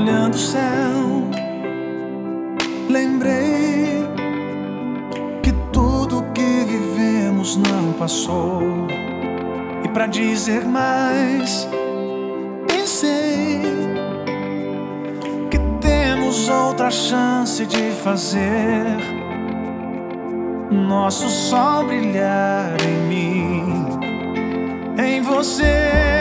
olhando o céu, lembrei que tudo que vivemos não passou. E para dizer mais, pensei que temos outra chance de fazer nosso sol brilhar em mim, em você.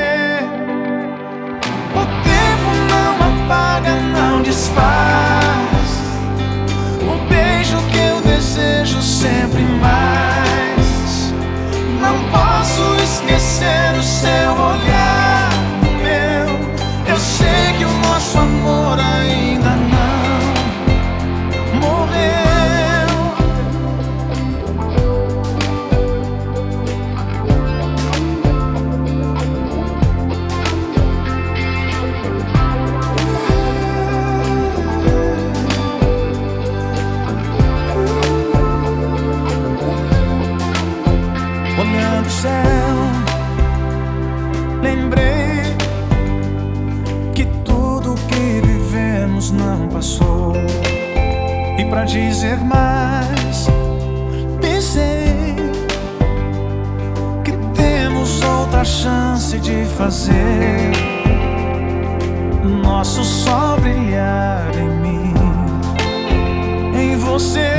Olhando não passou. E para dizer mais, pensei que temos outra chance de fazer nosso sol brilhar em mim, em você.